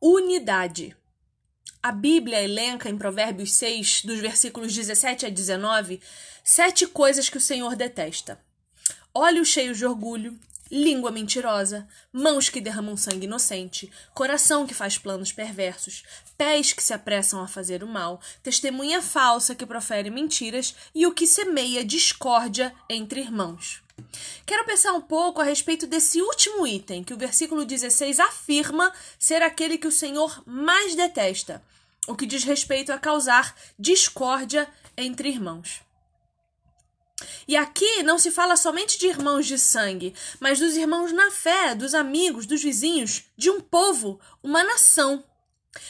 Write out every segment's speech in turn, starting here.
unidade. A Bíblia elenca em Provérbios 6, dos versículos 17 a 19, sete coisas que o Senhor detesta: olhos cheios de orgulho, língua mentirosa, mãos que derramam sangue inocente, coração que faz planos perversos, pés que se apressam a fazer o mal, testemunha falsa que profere mentiras e o que semeia discórdia entre irmãos. Quero pensar um pouco a respeito desse último item, que o versículo 16 afirma ser aquele que o Senhor mais detesta, o que diz respeito a causar discórdia entre irmãos. E aqui não se fala somente de irmãos de sangue, mas dos irmãos na fé, dos amigos, dos vizinhos, de um povo, uma nação.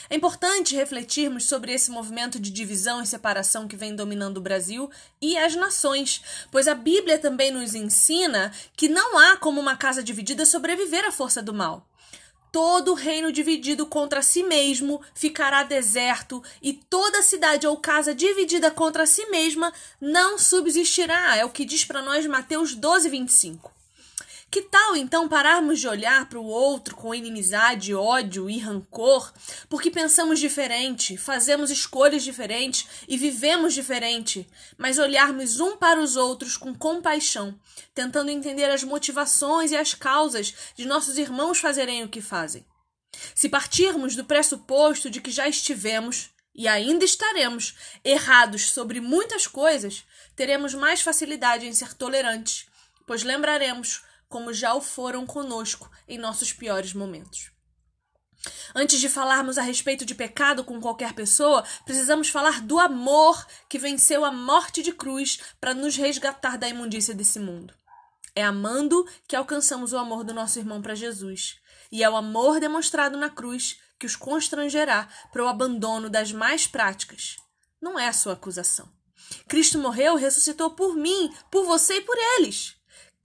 É importante refletirmos sobre esse movimento de divisão e separação que vem dominando o Brasil e as nações, pois a Bíblia também nos ensina que não há como uma casa dividida sobreviver à força do mal. Todo reino dividido contra si mesmo ficará deserto, e toda cidade ou casa dividida contra si mesma não subsistirá. É o que diz para nós Mateus 12, 25. Que tal então pararmos de olhar para o outro com inimizade, ódio e rancor, porque pensamos diferente, fazemos escolhas diferentes e vivemos diferente, mas olharmos um para os outros com compaixão, tentando entender as motivações e as causas de nossos irmãos fazerem o que fazem? Se partirmos do pressuposto de que já estivemos e ainda estaremos errados sobre muitas coisas, teremos mais facilidade em ser tolerantes, pois lembraremos como já o foram conosco em nossos piores momentos. Antes de falarmos a respeito de pecado com qualquer pessoa, precisamos falar do amor que venceu a morte de cruz para nos resgatar da imundícia desse mundo. É amando que alcançamos o amor do nosso irmão para Jesus. E é o amor demonstrado na cruz que os constrangerá para o abandono das mais práticas. Não é a sua acusação. Cristo morreu e ressuscitou por mim, por você e por eles.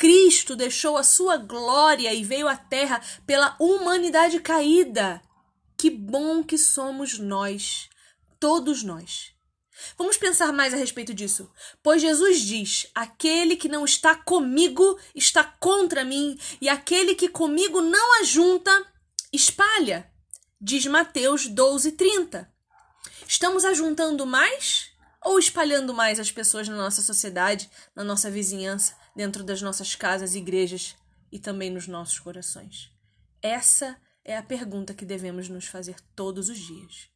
Cristo deixou a sua glória e veio à terra pela humanidade caída. Que bom que somos nós, todos nós. Vamos pensar mais a respeito disso. Pois Jesus diz: Aquele que não está comigo está contra mim, e aquele que comigo não ajunta, espalha. Diz Mateus 12, 30. Estamos ajuntando mais ou espalhando mais as pessoas na nossa sociedade, na nossa vizinhança, dentro das nossas casas, igrejas e também nos nossos corações? Essa é a pergunta que devemos nos fazer todos os dias.